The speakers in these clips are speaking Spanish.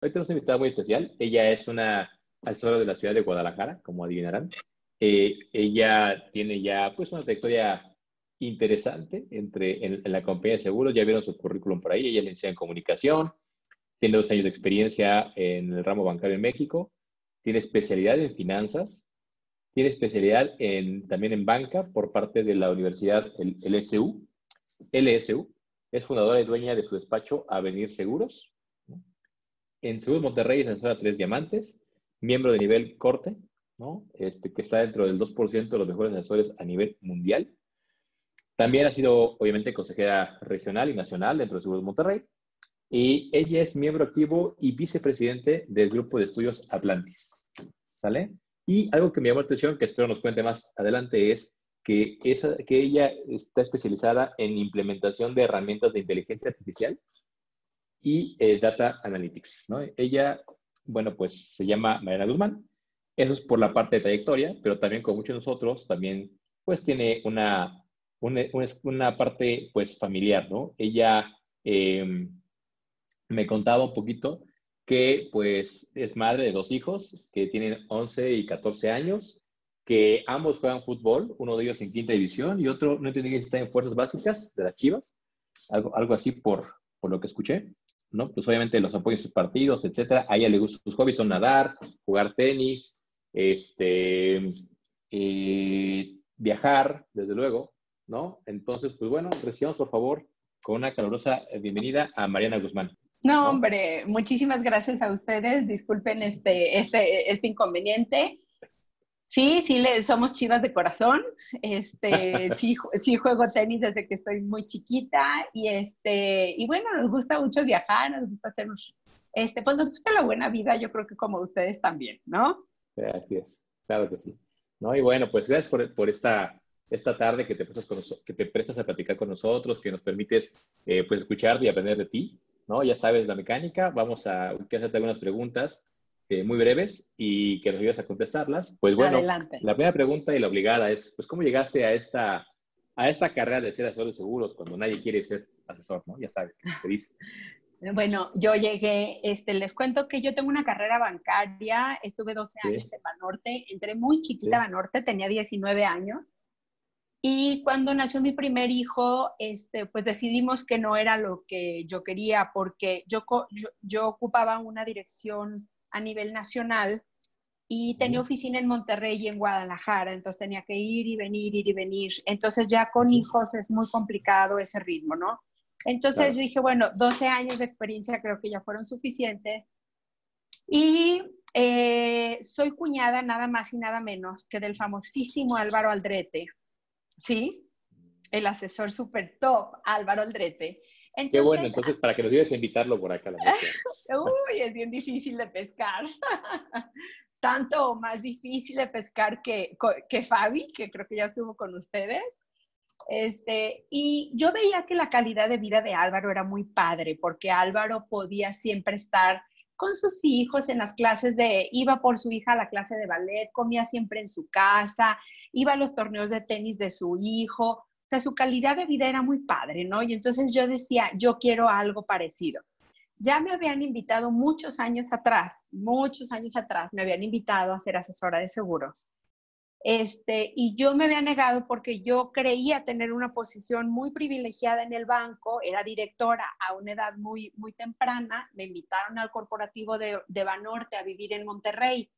Hoy tenemos una invitada muy especial. Ella es una asesora de la ciudad de Guadalajara, como adivinarán. Eh, ella tiene ya pues una trayectoria interesante entre, en, la compañía de seguros. Ya vieron su currículum por ahí. Ella le enseña en comunicación. Tiene dos años de experiencia en el ramo bancario en México. Tiene especialidad en finanzas. Tiene especialidad en, también en banca por parte de la universidad LSU. LSU. Es fundadora y dueña de su despacho Avenir Seguros. En Seguros Monterrey es asesora tres diamantes. Miembro de nivel corte, ¿no? Este, que está dentro del 2% de los mejores asesores a nivel mundial. También ha sido, obviamente, consejera regional y nacional dentro de Seguros Monterrey. Y ella es miembro activo y vicepresidente del grupo de estudios Atlantis. ¿Sale? Y algo que me llamó la atención, que espero nos cuente más adelante, es que, esa, que ella está especializada en implementación de herramientas de inteligencia artificial y eh, Data Analytics. ¿no? Ella, bueno, pues se llama Mariana Guzmán. Eso es por la parte de trayectoria, pero también con muchos de nosotros, también pues tiene una, una, parte pues familiar, ¿no? Ella em, me contaba un poquito que pues es madre de dos hijos que tienen 11 y 14 años, que ambos juegan fútbol, uno de ellos en quinta división y otro, no entendí si está en fuerzas básicas de las Chivas, algo, algo así por, por lo que escuché. ¿No? Pues obviamente los apoya en sus partidos, etcétera. A ella le gusta, sus hobbies son nadar, jugar tenis, este, eh, viajar, desde luego, ¿no? Entonces, pues bueno, recibamos por favor con una calurosa bienvenida a Mariana Guzmán. No, hombre, muchísimas gracias a ustedes. Disculpen este, este, este inconveniente. Sí, sí, le, somos chivas de corazón. Este, sí, sí juego tenis desde que estoy muy chiquita y este, y bueno, nos gusta mucho viajar, nos gusta hacer, este, pues nos gusta la buena vida, yo creo que como ustedes también, ¿no? Es, claro que sí. ¿No? Y bueno, pues gracias por, por esta, esta tarde que te, prestas con, que te prestas a platicar con nosotros, que nos permites eh, pues escucharte y aprender de ti, ¿no? Ya sabes la mecánica, vamos a hacerte algunas preguntas eh, muy breves y que nos ayudes a contestarlas. Pues bueno, la primera pregunta y la obligada es, pues, ¿cómo llegaste a esta, a esta carrera de ser asesor de seguros cuando nadie quiere ser asesor, ¿no? Ya sabes, te dice. Bueno, yo llegué, este, les cuento que yo tengo una carrera bancaria, estuve 12 años en Banorte, entré muy chiquita a Banorte, tenía 19 años, y cuando nació mi primer hijo, este, pues decidimos que no era lo que yo quería, porque yo, yo, yo ocupaba una dirección a nivel nacional y tenía oficina en Monterrey y en Guadalajara, entonces tenía que ir y venir, ir y venir. Entonces ya con hijos es muy complicado ese ritmo, ¿no? Entonces yo dije, bueno, 12 años de experiencia creo que ya fueron suficientes. Y eh, soy cuñada nada más y nada menos que del famosísimo Álvaro Aldrete, ¿sí? El asesor super top, Álvaro Aldrete. Qué bueno, entonces para que nos a invitarlo por acá. La Uy, es bien difícil de pescar. Tanto más difícil de pescar que, que Fabi, que creo que ya estuvo con ustedes. Este, y yo veía que la calidad de vida de Álvaro era muy padre, porque Álvaro podía siempre estar con sus hijos en las clases de, iba por su hija a la clase de ballet, comía siempre en su casa, iba a los torneos de tenis de su hijo, o sea, su calidad de vida era muy padre, ¿no? Y entonces yo decía, yo quiero algo parecido. Ya me habían invitado muchos años atrás, muchos años atrás, me habían invitado a ser asesora de seguros. Este, y yo me había negado porque yo creía tener una posición muy privilegiada en el banco, era directora a una edad muy, muy temprana, me invitaron al corporativo de, de Banorte a vivir en Monterrey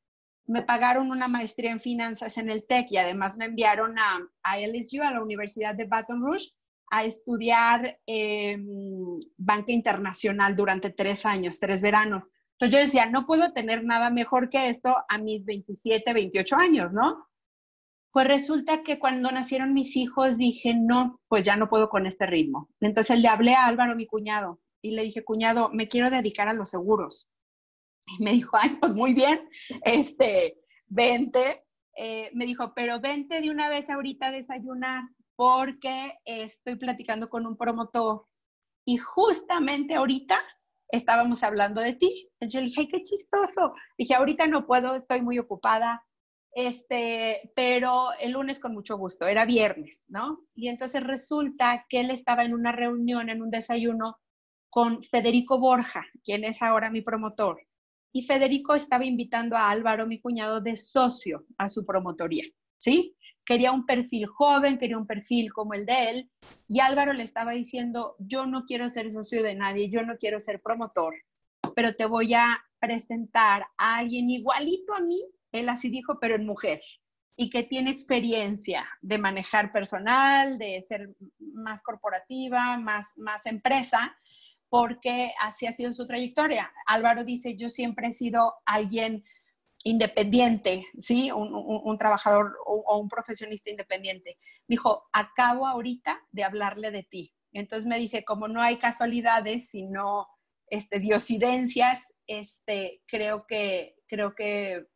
me pagaron una maestría en finanzas en el TEC y además me enviaron a, a LSU, a la Universidad de Baton Rouge, a estudiar em, banca internacional durante tres años, tres veranos. Entonces yo decía, no puedo tener nada mejor que esto a mis 27, 28 años, ¿no? Pues resulta que cuando nacieron mis hijos dije, no, pues ya no puedo con este ritmo. Entonces le hablé a Álvaro, mi cuñado, y le dije, cuñado, me quiero dedicar a los seguros. Me dijo, ay, pues muy bien, este, vente. Eh, me dijo, pero vente de una vez ahorita a desayunar porque estoy platicando con un promotor y justamente ahorita estábamos hablando de ti. Yo le dije, ay, qué chistoso. Dije, ahorita no puedo, estoy muy ocupada, este, pero el lunes con mucho gusto, era viernes, ¿no? Y entonces resulta que él estaba en una reunión, en un desayuno con Federico Borja, quien es ahora mi promotor y Federico estaba invitando a Álvaro, mi cuñado, de socio a su promotoría, ¿sí? Quería un perfil joven, quería un perfil como el de él, y Álvaro le estaba diciendo, yo no quiero ser socio de nadie, yo no quiero ser promotor, pero te voy a presentar a alguien igualito a mí, él así dijo, pero en mujer, y que tiene experiencia de manejar personal, de ser más corporativa, más, más empresa, porque así ha sido su trayectoria. Álvaro dice, yo siempre he sido alguien independiente, ¿sí? Un, trabajador o, un profesionista independiente. Dijo, acabo ahorita de hablarle de ti. Entonces me dice, como no hay casualidades, sino este, diosidencias, este, creo que, creo que,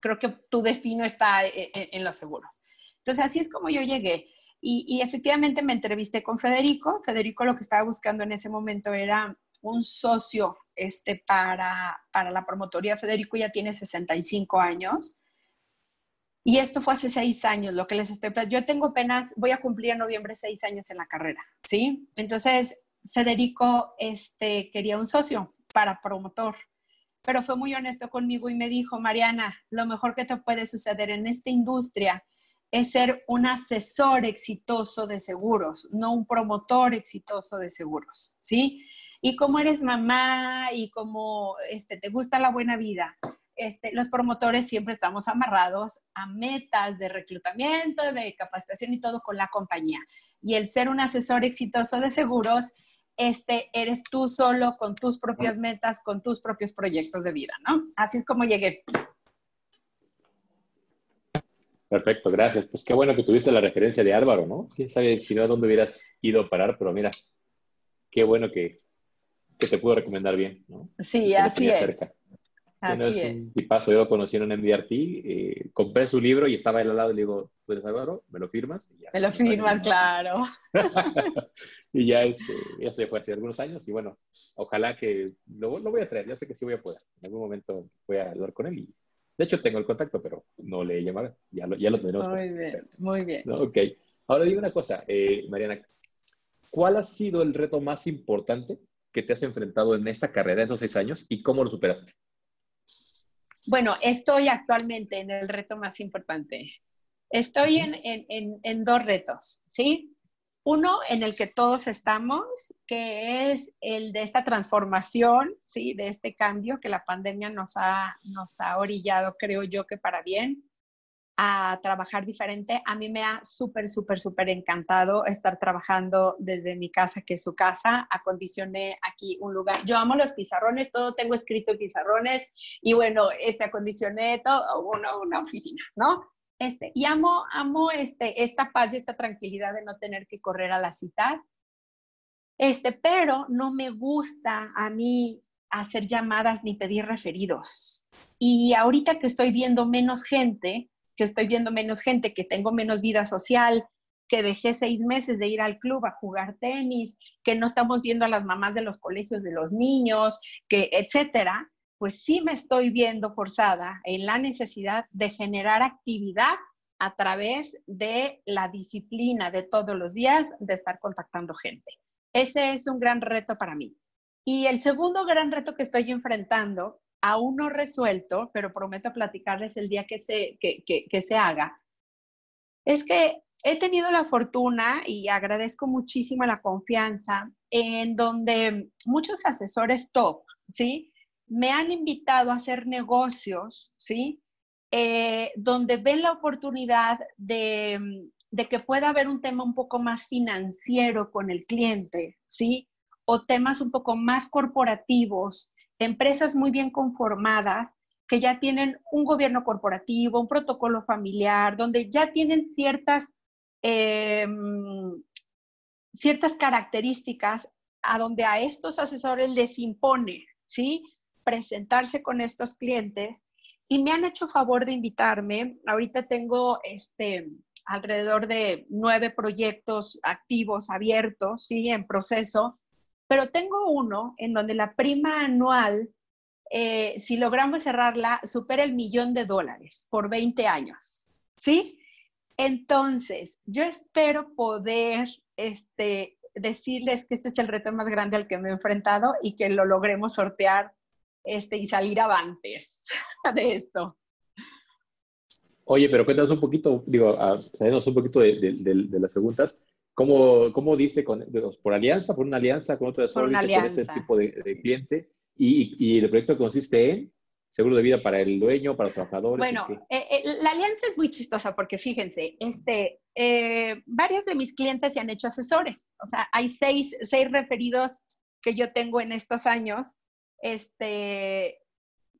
creo que tu destino está en, en los seguros. Entonces así es como yo llegué. Y, efectivamente me entrevisté con Federico. Federico lo que estaba buscando en ese momento era un socio este, para, para la promotoría. Federico ya tiene 65 años. Y esto fue hace seis años, lo que les estoy... Yo tengo apenas, voy a cumplir en noviembre seis años en la carrera, ¿sí? Entonces, Federico este, quería un socio para promotor, pero fue muy honesto conmigo y me dijo, Mariana, lo mejor que te puede suceder en esta industria es ser un asesor exitoso de seguros, no un promotor exitoso de seguros, ¿sí? Y como eres mamá y como este, te gusta la buena vida, este, los promotores siempre estamos amarrados a metas de reclutamiento, de capacitación y todo con la compañía. Y el ser un asesor exitoso de seguros, este, eres tú solo con tus propias metas, con tus propios proyectos de vida, ¿no? Así es como llegué. Perfecto, gracias. Pues qué bueno que tuviste la referencia de Álvaro, ¿no? Quién sabe si no a dónde hubieras ido a parar, pero mira, qué bueno que, te pudo recomendar bien, ¿no? Sí, así es. Así es, un tipazo. Yo conocí en un MDRT, eh, compré su libro y estaba él al lado y le digo, ¿tú eres Álvaro? ¿Me lo firmas? me lo firmas, claro. y ya, este, ya se fue hace algunos años y bueno, ojalá que lo, lo voy a traer. Yo sé que sí voy a poder. En algún momento voy a hablar con él y de hecho, tengo el contacto, pero no le he llamado. Ya lo, ya lo tenemos. Muy bien, muy bien. Ok. Ahora digo una cosa, eh, Mariana. ¿Cuál ha sido el reto más importante que te has enfrentado en esta carrera, en esos seis años, y cómo lo superaste? Bueno, estoy actualmente en el reto más importante. Estoy en, en, en dos retos, ¿sí? Uno en el que todos estamos, que es el de esta transformación, ¿sí? de este cambio que la pandemia nos ha, nos ha orillado, creo yo que para bien, a trabajar diferente. A mí me ha súper, súper, súper encantado estar trabajando desde mi casa, que es su casa. Acondicioné aquí un lugar. Yo amo los pizarrones, todo tengo escrito en pizarrones y bueno, este acondicioné todo, una, una oficina, ¿no? Este, y amo, amo este, esta paz y esta tranquilidad de no tener que correr a la cita. Este, pero no me gusta a mí hacer llamadas ni pedir referidos. Y ahorita que estoy viendo menos gente, que estoy viendo menos gente, que tengo menos vida social, que dejé seis meses de ir al club a jugar tenis, que no estamos viendo a las mamás de los colegios de los niños, que etcétera, pues sí me estoy viendo forzada en la necesidad de generar actividad a través de la disciplina de todos los días de estar contactando gente. Ese es un gran reto para mí. Y el segundo gran reto que estoy enfrentando, aún no resuelto, pero prometo platicarles el día que se, que, se haga, es que he tenido la fortuna y agradezco muchísimo la confianza en donde muchos asesores top, ¿sí? Me han invitado a hacer negocios, ¿sí? Eh, donde ven la oportunidad de, de, que pueda haber un tema un poco más financiero con el cliente, ¿sí? O temas un poco más corporativos, empresas muy bien conformadas que ya tienen un gobierno corporativo, un protocolo familiar, donde ya tienen ciertas, em, ciertas características a donde a estos asesores les impone, ¿sí? Presentarse con estos clientes y me han hecho favor de invitarme. Ahorita tengo este, alrededor de nueve proyectos activos, abiertos, sí, en proceso, pero tengo uno en donde la prima anual, eh, si logramos cerrarla, supera el millón de dólares por 20 años, ¿sí? Entonces, yo espero poder este, decirles que este es el reto más grande al que me he enfrentado y que lo logremos sortear este, y salir avantes de esto. Oye, pero cuéntanos un poquito, digo, salimos un poquito de, de, las preguntas. ¿Cómo, cómo diste con, por alianza, por una alianza con otro por con este tipo de, cliente? Y, y, el proyecto consiste en seguro de vida para el dueño, para los trabajadores. Bueno, eh, eh, la alianza es muy chistosa porque fíjense, este, eh, varios de mis clientes se han hecho asesores. O sea, hay seis, seis referidos que yo tengo en estos años, este,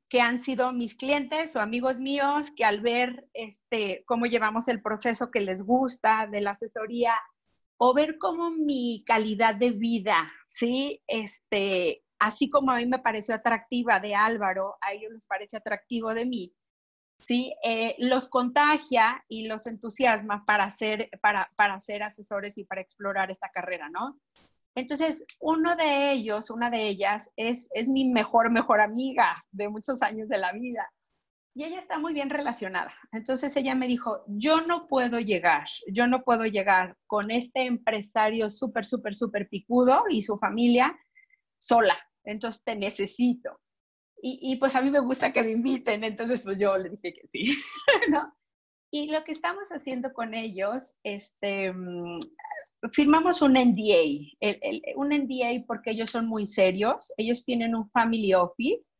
que han sido mis clientes o amigos míos, que al ver este, cómo llevamos el proceso que les gusta de la asesoría, o ver cómo mi calidad de vida, ¿sí? Este, así como a mí me pareció atractiva de Álvaro, a ellos les parece atractivo de mí, ¿sí? Eh, los contagia y los entusiasma para ser, para, para ser asesores y para explorar esta carrera, ¿no? Entonces, uno de ellos, una de ellas, es, es mi mejor, mejor amiga de muchos años de la vida. Y ella está muy bien relacionada. Entonces ella me dijo, yo no puedo llegar, yo no puedo llegar con este empresario súper, súper, súper picudo y su familia sola. Entonces te necesito. Y, y, pues a mí me gusta que me inviten, entonces pues yo le dije que sí, ¿no? Y lo que estamos haciendo con ellos, este, mm, firmamos un NDA, un NDA porque ellos son muy serios, ellos tienen un family office.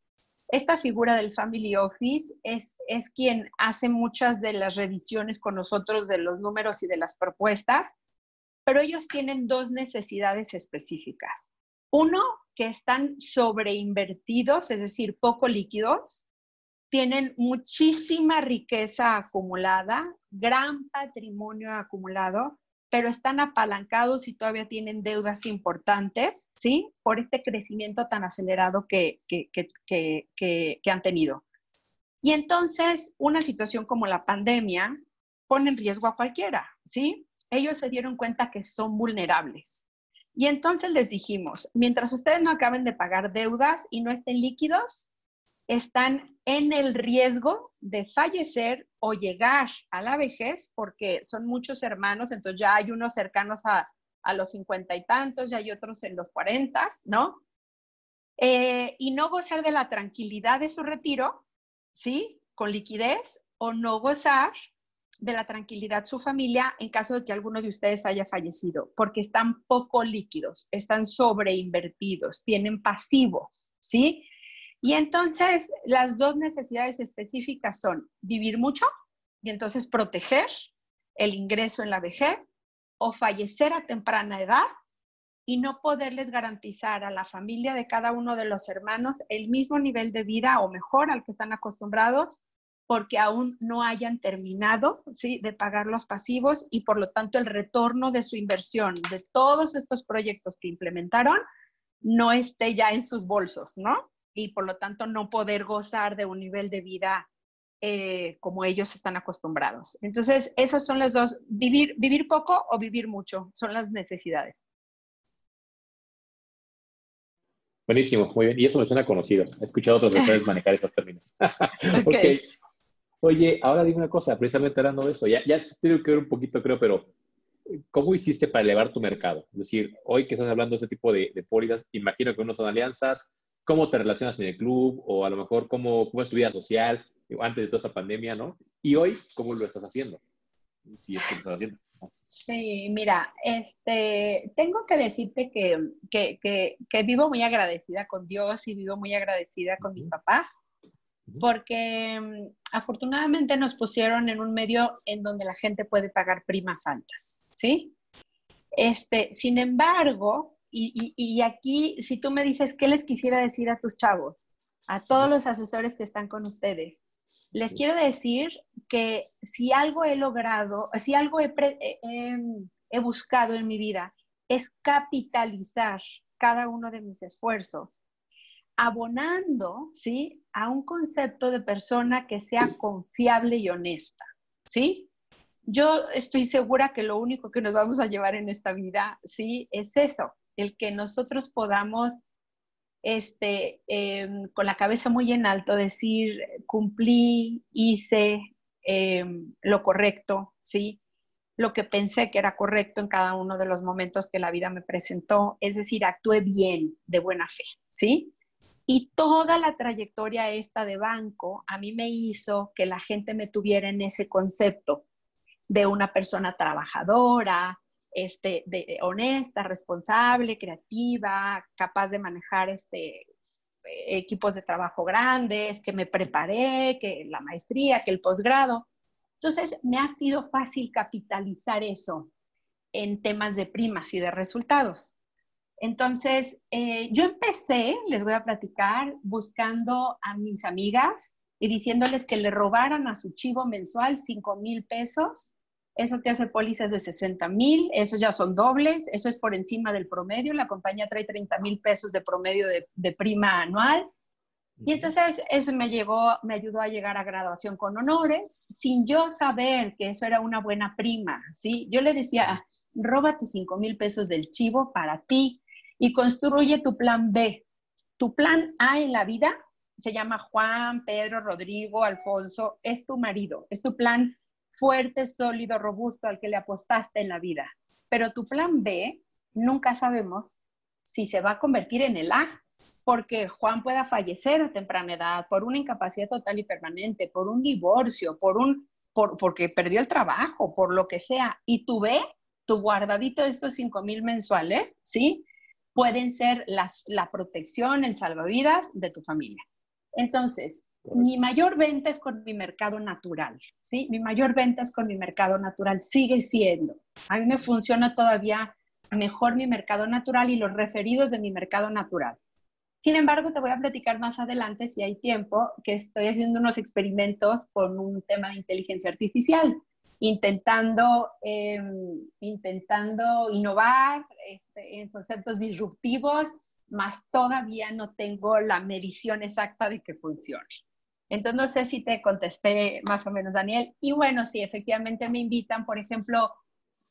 Esta figura del family office es, es quien hace muchas de las revisiones con nosotros de los números y de las propuestas, pero ellos tienen dos necesidades específicas. Uno, que están sobreinvertidos, es decir, poco líquidos, tienen muchísima riqueza acumulada, gran patrimonio acumulado, pero están apalancados y todavía tienen deudas importantes, ¿sí? Por este crecimiento tan acelerado que, que, que, que, han tenido. Y entonces, una situación como la pandemia pone en riesgo a cualquiera, ¿sí? Ellos se dieron cuenta que son vulnerables. Y entonces les dijimos, mientras ustedes no acaben de pagar deudas y no estén líquidos, están en el riesgo de fallecer o llegar a la vejez, porque son muchos hermanos, entonces ya hay unos cercanos a, los cincuenta y tantos, ya hay otros en los cuarentas, ¿no? Eh, y no gozar de la tranquilidad de su retiro, ¿sí? Con liquidez, o no gozar de la tranquilidad su familia en caso de que alguno de ustedes haya fallecido, porque están poco líquidos, están sobreinvertidos, tienen pasivos, ¿sí? Y entonces las dos necesidades específicas son vivir mucho y entonces proteger el ingreso en la vejez o fallecer a temprana edad y no poderles garantizar a la familia de cada uno de los hermanos el mismo nivel de vida o mejor al que están acostumbrados porque aún no hayan terminado ¿sí? de pagar los pasivos y por lo tanto el retorno de su inversión de todos estos proyectos que implementaron no esté ya en sus bolsos, ¿no? Y por lo tanto no poder gozar de un nivel de vida eh, como ellos están acostumbrados. Entonces, esas son las dos, vivir, vivir poco o vivir mucho, son las necesidades. Buenísimo, muy bien. Y eso me suena conocido. He escuchado a otros ustedes manejar esos términos. okay. Oye, ahora dime una cosa, precisamente hablando de eso, ya, ya tengo que ver un poquito, creo, pero ¿cómo hiciste para elevar tu mercado? Es decir, hoy que estás hablando de ese tipo de, de pólizas, imagino que uno son alianzas, cómo te relacionas en el club o a lo mejor cómo, cómo es tu vida social antes de toda esa pandemia, ¿no? Y hoy, ¿cómo lo estás haciendo? Si es que lo estás haciendo. Sí, mira, este, tengo que decirte que, que, que, vivo muy agradecida con Dios y vivo muy agradecida con mis papás, porque mm, afortunadamente nos pusieron en un medio en donde la gente puede pagar primas altas, ¿sí? Este, sin embargo, y, aquí, si tú me dices, ¿qué les quisiera decir a tus chavos? A todos los asesores que están con ustedes. Les quiero decir que si algo he logrado, si algo he, he buscado en mi vida, es capitalizar cada uno de mis esfuerzos, abonando, ¿sí? A un concepto de persona que sea confiable y honesta, ¿sí? Yo estoy segura que lo único que nos vamos a llevar en esta vida, ¿sí? Es eso, el que nosotros podamos, este, em, con la cabeza muy en alto, decir, cumplí, hice em, lo correcto, ¿sí? Lo que pensé que era correcto en cada uno de los momentos que la vida me presentó, es decir, actué bien, de buena fe, ¿sí? Y toda la trayectoria esta de banco a mí me hizo que la gente me tuviera en ese concepto de una persona trabajadora, este, de, honesta, responsable, creativa, capaz de manejar este, equipos de trabajo grandes, que me preparé, que la maestría, que el posgrado. Entonces, me ha sido fácil capitalizar eso en temas de primas y de resultados. Entonces, eh, yo empecé, les voy a platicar, buscando a mis amigas y diciéndoles que le robaran a su chivo mensual 5 mil pesos eso te hace pólizas de 60 mil, esos ya son dobles, eso es por encima del promedio, la compañía trae 30 mil pesos de promedio de, prima anual. Y entonces eso me, llegó, me ayudó a llegar a graduación con honores, sin yo saber que eso era una buena prima, ¿sí? Yo le decía, róbate 5 mil pesos del chivo para ti y construye tu plan B. Tu plan A en la vida se llama Juan, Pedro, Rodrigo, Alfonso, es tu marido, es tu plan fuerte, sólido, robusto al que le apostaste en la vida. Pero tu plan B, nunca sabemos si se va a convertir en el A, porque Juan pueda fallecer a temprana edad por una incapacidad total y permanente, por un divorcio, por un, por, porque perdió el trabajo, por lo que sea. Y tu B, tu guardadito de estos 5 mil mensuales, ¿sí? Pueden ser las, la protección, el salvavidas de tu familia. Entonces, mi mayor venta es con mi mercado natural, ¿sí? Mi mayor venta es con mi mercado natural, sigue siendo. A mí me funciona todavía mejor mi mercado natural y los referidos de mi mercado natural. Sin embargo, te voy a platicar más adelante, si hay tiempo, que estoy haciendo unos experimentos con un tema de inteligencia artificial, intentando, em, intentando innovar este, en conceptos disruptivos, más todavía no tengo la medición exacta de que funcione. Entonces, no sé si te contesté más o menos, Daniel. Y bueno, sí, efectivamente me invitan, por ejemplo,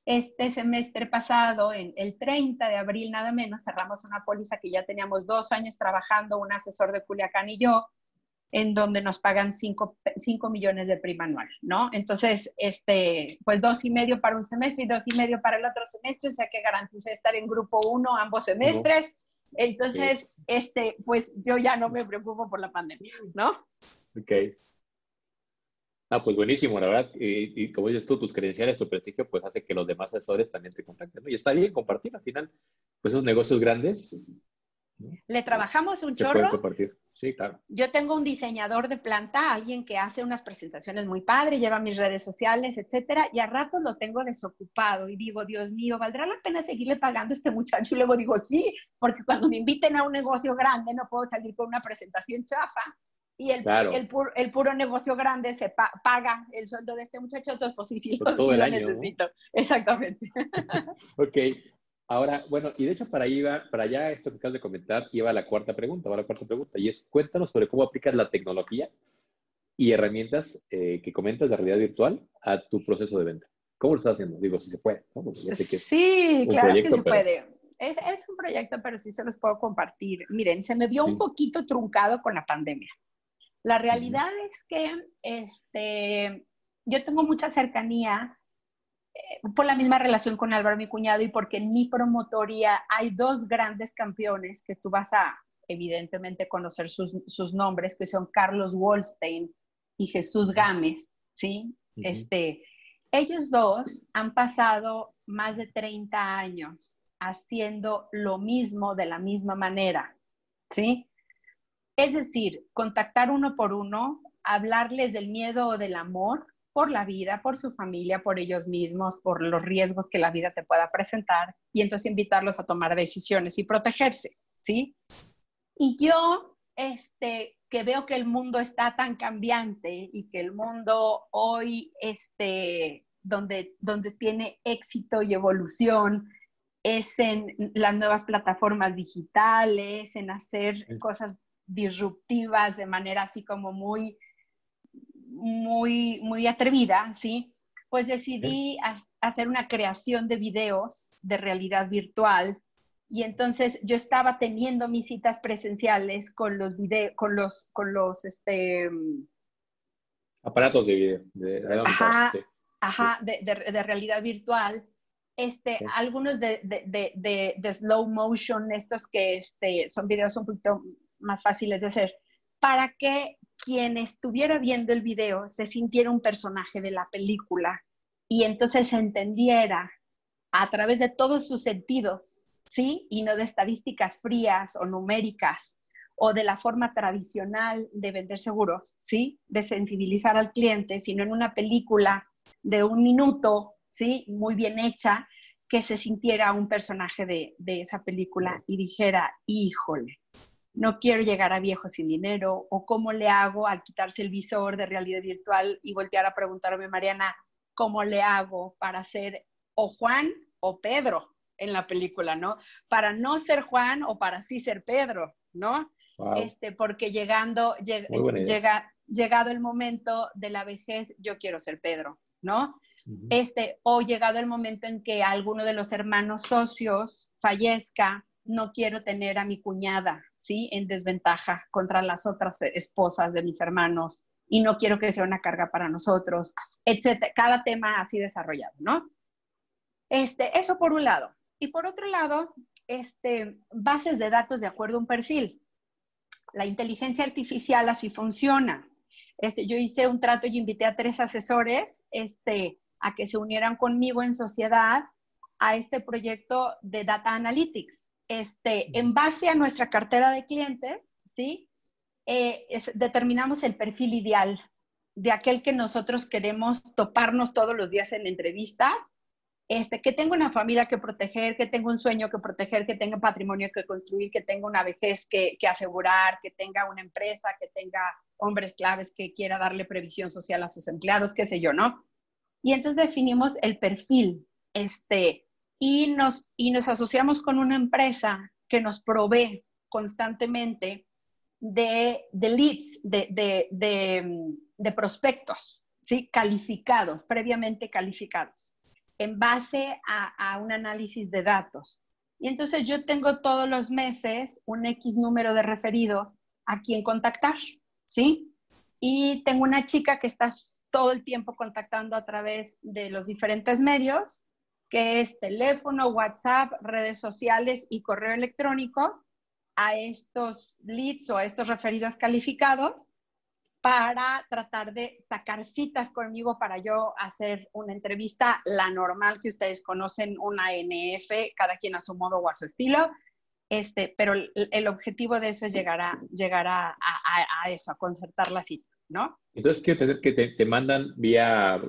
este semestre pasado, en el 30 de abril nada menos, cerramos una póliza que ya teníamos dos años trabajando, un asesor de Culiacán y yo, en donde nos pagan 5 millones de prima anual, ¿no? Entonces, este, pues dos y medio para un semestre y dos y medio para el otro semestre, o sea que garanticé estar en grupo uno ambos semestres. Entonces, este, pues yo ya no me preocupo por la pandemia, ¿no? Ok. Ah, pues buenísimo, la verdad. Y, como dices tú, tus credenciales, tu prestigio, pues hace que los demás asesores también te contacten. Y está bien compartir al final, pues esos negocios grandes. Le trabajamos un se chorro. compartir. Sí, claro. Yo tengo un diseñador de planta, alguien que hace unas presentaciones muy padres, lleva mis redes sociales, etcétera, y a ratos lo tengo desocupado y digo, Dios mío, ¿valdrá la pena seguirle pagando a este muchacho? Y luego digo, sí, porque cuando me inviten a un negocio grande no puedo salir con una presentación chafa y el, el, el, puro negocio grande se paga el sueldo de este muchacho, entonces pues sí, sí, todo el año, necesito. Exactamente. ok. Ahora, bueno, y de hecho para, iba, para allá esto que acabas de comentar, iba la cuarta pregunta, va la cuarta pregunta, y es, cuéntanos sobre cómo aplicas la tecnología y herramientas eh, que comentas de realidad virtual a tu proceso de venta. ¿Cómo lo estás haciendo? Digo, si se puede. sí, claro que se puede. Es, es, un proyecto, pero sí se los puedo compartir. Miren, se me vio un poquito truncado con la pandemia. La realidad es que este, yo tengo mucha cercanía eh, por la misma relación con Álvaro, mi cuñado, y porque en mi promotoría hay dos grandes campeones que tú vas a, evidentemente, conocer sus, nombres, que son Carlos Wolstein y Jesús Gámez, ¿sí? este, ellos dos han pasado más de 30 años haciendo lo mismo de la misma manera, ¿sí? Es decir, contactar uno por uno, hablarles del miedo o del amor por la vida, por su familia, por ellos mismos, por los riesgos que la vida te pueda presentar y entonces invitarlos a tomar decisiones y protegerse, ¿sí? Y yo, este, que veo que el mundo está tan cambiante y que el mundo hoy, este, donde, donde tiene éxito y evolución, es en las nuevas plataformas digitales, en hacer cosas disruptivas de manera así como muy, muy, muy atrevida, ¿sí? Pues decidí hacer una creación de videos de realidad virtual y entonces yo estaba teniendo mis citas presenciales con los videos, con los, con los, este... Aparatos de video. De, ajá, ajá de, de, realidad virtual. Este, algunos de, de, slow motion, estos que este, son videos un poquito más fáciles de hacer, para que quien estuviera viendo el video se sintiera un personaje de la película y entonces entendiera a través de todos sus sentidos, ¿sí? Y no de estadísticas frías o numéricas o de la forma tradicional de vender seguros, ¿sí? De sensibilizar al cliente, sino en una película de un minuto, ¿sí? Muy bien hecha, que se sintiera un personaje de, de esa película y dijera, híjole, no quiero llegar a viejo sin dinero, o cómo le hago al quitarse el visor de realidad virtual y voltear a preguntarme, Mariana, ¿cómo le hago para ser o Juan o Pedro en la película, ¿no? Para no ser Juan o para sí ser Pedro, ¿no? Este, porque llegando, llega, llegado el momento de la vejez, yo quiero ser Pedro, ¿no? Este, o llegado el momento en que alguno de los hermanos socios fallezca, no quiero tener a mi cuñada, ¿sí? En desventaja contra las otras esposas de mis hermanos y no quiero que sea una carga para nosotros, etcétera. Cada tema así desarrollado, ¿no? Este, eso por un lado. Y por otro lado, este, bases de datos de acuerdo a un perfil. La inteligencia artificial así funciona. Este, yo hice un trato y invité a tres asesores este, a que se unieran conmigo en sociedad a este proyecto de Data Analytics este, en base a nuestra cartera de clientes, ¿sí? Eh, determinamos el perfil ideal de aquel que nosotros queremos toparnos todos los días en entrevistas, este, que tenga una familia que proteger, que tenga un sueño que proteger, que tenga patrimonio que construir, que tenga una vejez que, que asegurar, que tenga una empresa, que tenga hombres claves que quiera darle previsión social a sus empleados, qué sé yo, ¿no? Y entonces definimos el perfil, este, y nos, y nos asociamos con una empresa que nos provee constantemente de, de leads, de, de, de, prospectos, ¿sí? Calificados, previamente calificados, en base a, a un análisis de datos. Y entonces yo tengo todos los meses un X número de referidos a quien contactar, ¿sí? Y tengo una chica que está todo el tiempo contactando a través de los diferentes medios que es teléfono, WhatsApp, redes sociales y correo electrónico a estos leads o a estos referidos calificados para tratar de sacar citas conmigo para yo hacer una entrevista, la normal que ustedes conocen, una NF, cada quien a su modo o a su estilo, este, pero el, objetivo de eso es llegar a, llegar a, eso, a concertar la cita, ¿no? Entonces, quiero tener que te, te mandan vía,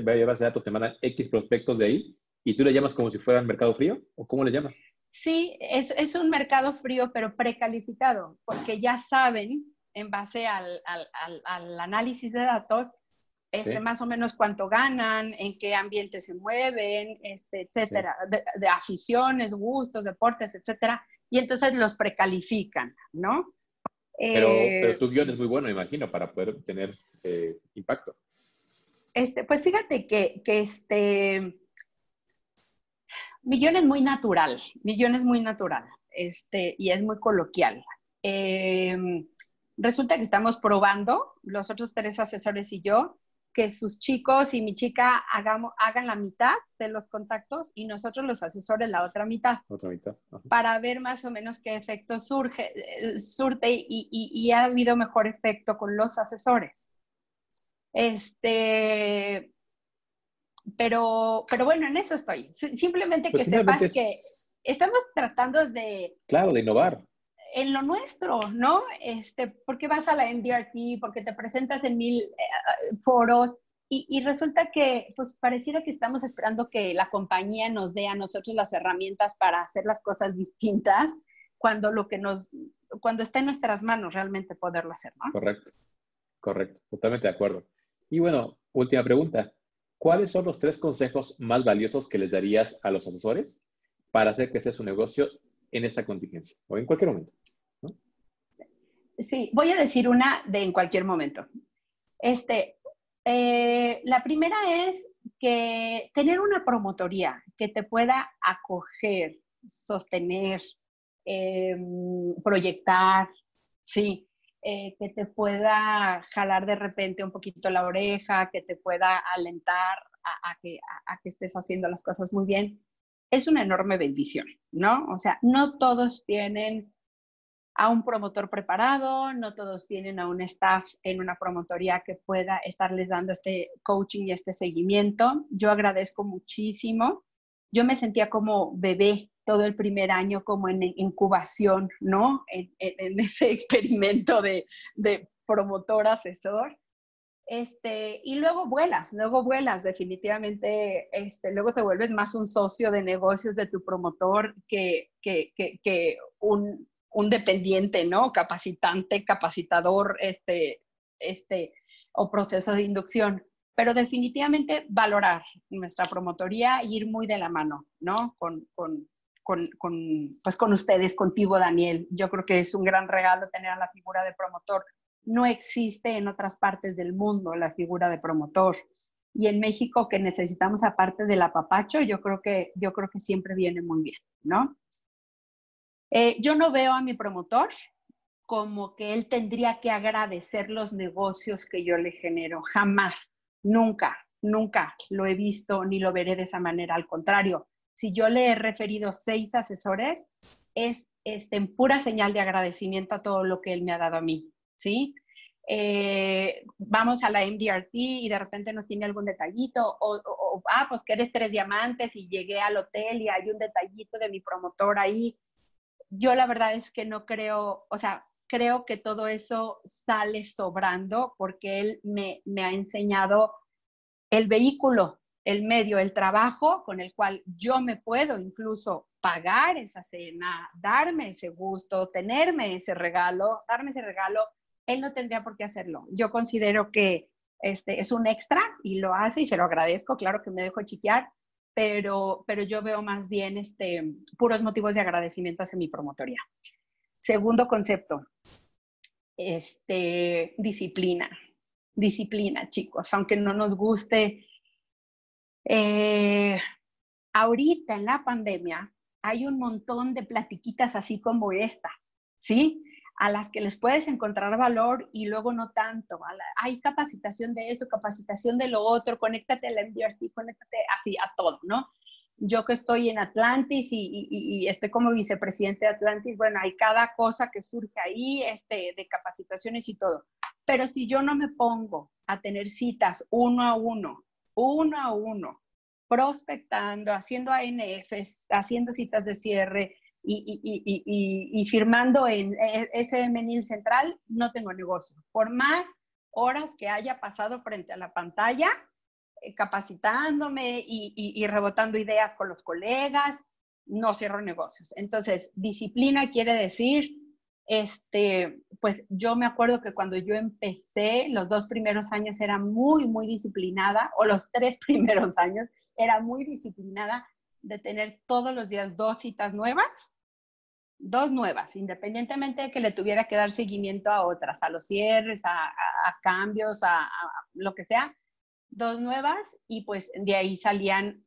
base de datos, te mandan X prospectos de ahí y tú le llamas como si fuera mercado frío o cómo le llamas? Sí, es, es un mercado frío, pero precalificado, porque ya saben, en base al, al, al, análisis de datos, este, más o menos cuánto ganan, en qué ambiente se mueven, este, etcétera, de, aficiones, gustos, deportes, etcétera, y entonces los precalifican, ¿no? Pero, eh, pero tu guion es muy bueno, imagino, para poder tener eh, impacto. Este, pues fíjate que, que este, Millón es muy natural, Millón es muy natural este, y es muy coloquial. Em, resulta que estamos probando, los otros tres asesores y yo, que sus chicos y mi chica hagamos, hagan la mitad de los contactos y nosotros los asesores la otra mitad. Otra mitad. Para ver más o menos qué efecto surge, eh, surte y, y, ha habido mejor efecto con los asesores. Este, pero, pero bueno, en eso estoy. Simplemente pues que sepas que estamos tratando de... Claro, de innovar. En lo nuestro, ¿no? Este, porque vas a la MDRT, porque te presentas en mil eh, foros y, y, resulta que, pues pareciera que estamos esperando que la compañía nos dé a nosotros las herramientas para hacer las cosas distintas, cuando lo que nos, cuando está en nuestras manos realmente poderlo hacer, ¿no? Correcto, correcto, totalmente de acuerdo. Y bueno, última pregunta. ¿cuáles son los tres consejos más valiosos que les darías a los asesores para hacer crecer su negocio en esta contingencia o en cualquier momento? Sí, voy a decir una de en cualquier momento. Este, eh, la primera es que tener una promotoría que te pueda acoger, sostener, em, proyectar, sí, eh, que te pueda jalar de repente un poquito la oreja, que te pueda alentar a, que, a, que, estés haciendo las cosas muy bien, es una enorme bendición, ¿no? O sea, no todos tienen a un promotor preparado, no todos tienen a un staff en una promotoría que pueda estarles dando este coaching y este seguimiento. Yo agradezco muchísimo. Yo me sentía como bebé todo el primer año, como en incubación, ¿no? En, ese experimento de, de promotor asesor. Este, y luego vuelas, luego vuelas, definitivamente, este, luego te vuelves más un socio de negocios de tu promotor que, que, que un, un dependiente, ¿no? Capacitante, capacitador, este, este, o proceso de inducción. Pero definitivamente valorar nuestra promotoría y ir muy de la mano, ¿no? Con, con, con, pues con ustedes, contigo, Daniel. Yo creo que es un gran regalo tener a la figura de promotor. No existe en otras partes del mundo la figura de promotor. Y en México, que necesitamos aparte del apapacho, yo creo que, yo creo que siempre viene muy bien, ¿no? Eh, yo no veo a mi promotor como que él tendría que agradecer los negocios que yo le genero. Jamás, nunca, nunca lo he visto ni lo veré de esa manera. Al contrario, si yo le he referido seis asesores, es este, en pura señal de agradecimiento a todo lo que él me ha dado a mí, ¿sí? Eh, vamos a la MDRT y de repente nos tiene algún detallito, o, o, ah, pues que eres tres diamantes y llegué al hotel y hay un detallito de mi promotor ahí, yo la verdad es que no creo, o sea, creo que todo eso sale sobrando porque él me, ha enseñado el vehículo, el medio, el trabajo con el cual yo me puedo incluso pagar esa cena, darme ese gusto, tenerme ese regalo, darme ese regalo, él no tendría por qué hacerlo. Yo considero que este es un extra y lo hace y se lo agradezco, claro que me dejo chiquear, pero, pero yo veo más bien este, puros motivos de agradecimiento hacia mi promotoría. Segundo concepto, este, disciplina. Disciplina, chicos, aunque no nos guste. Eh, ahorita en la pandemia hay un montón de platiquitas así como estas, ¿sí? a las que les puedes encontrar valor y luego no tanto. Hay capacitación de esto, capacitación de lo otro, conéctate al MDRT, conéctate así a todo, ¿no? Yo que estoy en Atlantis y, estoy como vicepresidente de Atlantis, bueno, hay cada cosa que surge ahí este, de capacitaciones y todo. Pero si yo no me pongo a tener citas uno a uno, uno a uno, prospectando, haciendo ANFs, haciendo citas de cierre, y, firmando en ese menil central, no tengo negocio. Por más horas que haya pasado frente a la pantalla, eh, capacitándome y, rebotando ideas con los colegas, no cierro negocios. Entonces, disciplina quiere decir, este, pues yo me acuerdo que cuando yo empecé, los dos primeros años era muy, muy disciplinada, o los tres primeros años era muy disciplinada de tener todos los días dos citas nuevas, dos nuevas, independientemente de que le tuviera que dar seguimiento a otras, a los cierres, a, cambios, a, lo que sea, dos nuevas y pues de ahí salían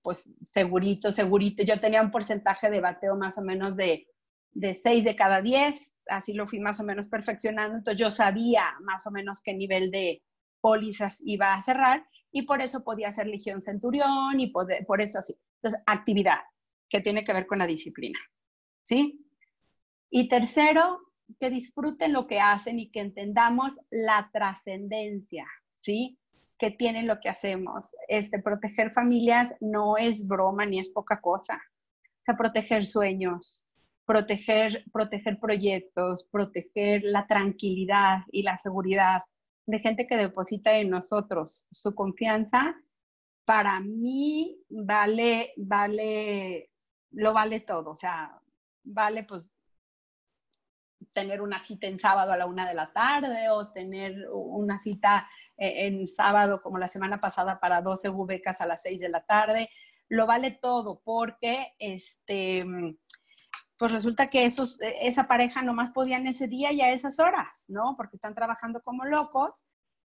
pues segurito, segurito. Yo tenía un porcentaje de bateo más o menos de, de 6 de cada 10, así lo fui más o menos perfeccionando, entonces yo sabía más o menos qué nivel de pólizas iba a cerrar y por eso podía hacer Legión Centurión y por eso así. Entonces, actividad, que tiene que ver con la disciplina, ¿sí? Y tercero, que disfruten lo que hacen y que entendamos la trascendencia, ¿sí? Que tiene lo que hacemos. Este, proteger familias no es broma ni es poca cosa. O sea, proteger sueños, proteger, proteger proyectos, proteger la tranquilidad y la seguridad de gente que deposita en nosotros su confianza, para mí vale, vale, lo vale todo. O sea, vale pues tener una cita en sábado a la una de la tarde o tener una cita eh, en sábado como la semana pasada para 12 becas a las 6 de la tarde. Lo vale todo porque este, pues resulta que esos, esa pareja nomás podían ese día y a esas horas, ¿no? Porque están trabajando como locos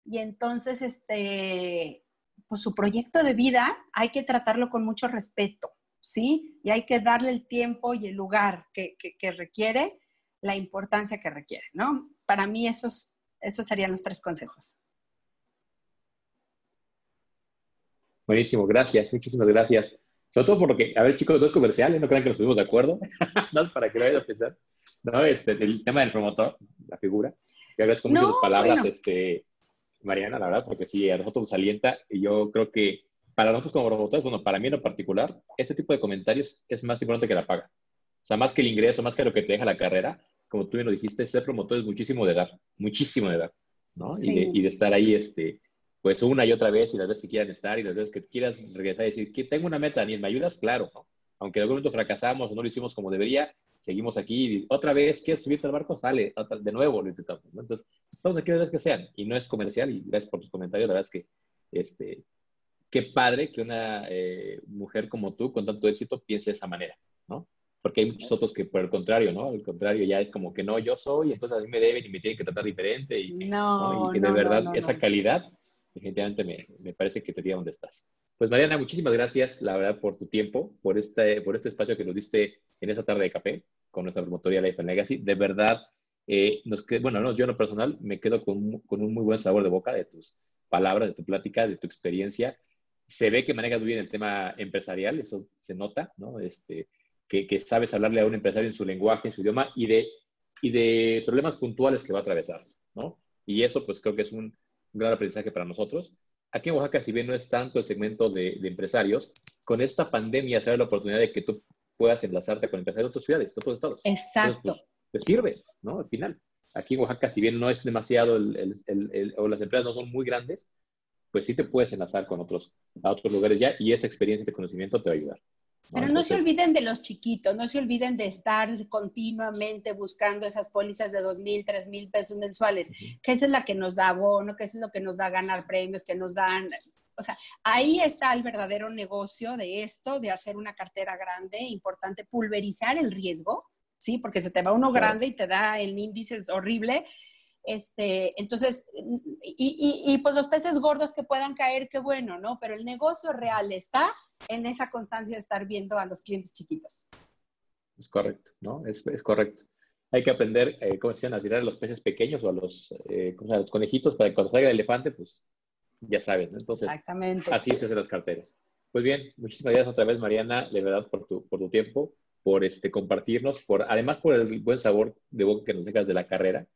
y entonces, este, pues su proyecto de vida hay que tratarlo con mucho respeto, ¿sí? Y hay que darle el tiempo y el lugar que, requiere, la importancia que requiere, ¿no? Para mí esos, esos serían los tres consejos. Buenísimo, gracias, muchísimas gracias. Sobre todo por lo que, a ver chicos, dos comerciales, no crean que nos pusimos de acuerdo, para que lo vayan a pensar. no, este, el tema del promotor, la figura. Te agradezco mucho tus palabras, este, Mariana, la verdad, porque sí, a nosotros nos alienta y yo creo que para nosotros como promotores, bueno, para mí en lo particular, este tipo de comentarios es más importante que la paga. O sea, más que el ingreso, más que lo que te deja la carrera, como tú bien lo dijiste, ser promotor es muchísimo de dar, muchísimo de dar, ¿no? Y, de, estar ahí, este, pues una y otra vez, y las veces que quieran estar, y las veces que quieras regresar y decir, que tengo una meta, ni ¿me ayudas? Claro, ¿no? Aunque en algún momento fracasamos o no lo hicimos como debería, seguimos aquí y otra vez, ¿quieres subirte al barco? Sale, de nuevo lo intentamos, ¿no? Entonces, estamos aquí las veces que sean, y no es comercial, y gracias por tus comentarios, la verdad es que, este, qué padre que una eh, mujer como tú, con tanto éxito, piense de esa manera, ¿no? Porque hay muchos otros que por el contrario, ¿no? Al contrario, ya es como que no, yo soy, entonces a mí me deben y me tienen que tratar diferente. Y, no, y que de verdad esa calidad, definitivamente me, me, parece que te diga dónde estás. Pues Mariana, muchísimas gracias, la verdad, por tu tiempo, por este, por este espacio que nos diste en esta tarde de café con nuestra promotoría Life and Legacy. De verdad, eh, nos bueno, no, yo en lo personal me quedo con, con un muy buen sabor de boca de tus palabras, de tu plática, de tu experiencia. Se ve que manejas muy bien el tema empresarial, eso se nota, ¿no? Este, que, sabes hablarle a un empresario en su lenguaje, en su idioma y de, y de problemas puntuales que va a atravesar, ¿no? Y eso pues creo que es un, gran aprendizaje para nosotros. Aquí en Oaxaca, si bien no es tanto el segmento de, empresarios, con esta pandemia se da la oportunidad de que tú puedas enlazarte con empresarios de otras ciudades, de otros estados. Exacto. Pues, te sirve, ¿no? Al final. Aquí en Oaxaca, si bien no es demasiado, el, el, o las empresas no son muy grandes, pues sí te puedes enlazar con otros, a otros lugares ya y esa experiencia de conocimiento te va a ayudar. Pero no se olviden de los chiquitos, no se olviden de estar continuamente buscando esas pólizas de dos mil, tres mil pesos mensuales, que esa es la que nos da bono, que es lo que nos da ganar premios, que nos dan, o sea, ahí está el verdadero negocio de esto, de hacer una cartera grande, importante, pulverizar el riesgo, ¿sí? Porque se te va uno grande y te da el índice horrible este, entonces, y, y, pues los peces gordos que puedan caer, qué bueno, ¿no? Pero el negocio real está en esa constancia de estar viendo a los clientes chiquitos. Es correcto, ¿no? Es, es correcto. Hay que aprender, eh, ¿cómo decían? A tirar a los peces pequeños o a los, eh, a los conejitos para que cuando salga el elefante, pues ya sabes, ¿no? Entonces, Exactamente. así se hacen las carteras. Pues bien, muchísimas gracias otra vez, Mariana, de verdad, por tu, por tu tiempo, por este, compartirnos, por, además por el buen sabor de boca que nos dejas de la carrera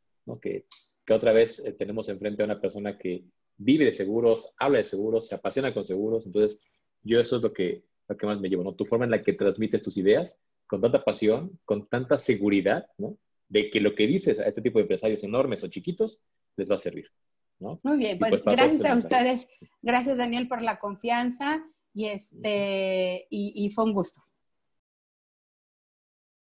que, otra vez eh, tenemos enfrente a una persona que vive de seguros, habla de seguros, se apasiona con seguros. Entonces, yo eso es lo que, lo que más me llevo, ¿no? Tu forma en la que transmites tus ideas con tanta pasión, con tanta seguridad, ¿no? De que lo que dices a este tipo de empresarios enormes o chiquitos les va a servir, ¿no? Muy bien, pues, pues gracias a ustedes. Gracias, Daniel, por la confianza y, este, y fue un gusto.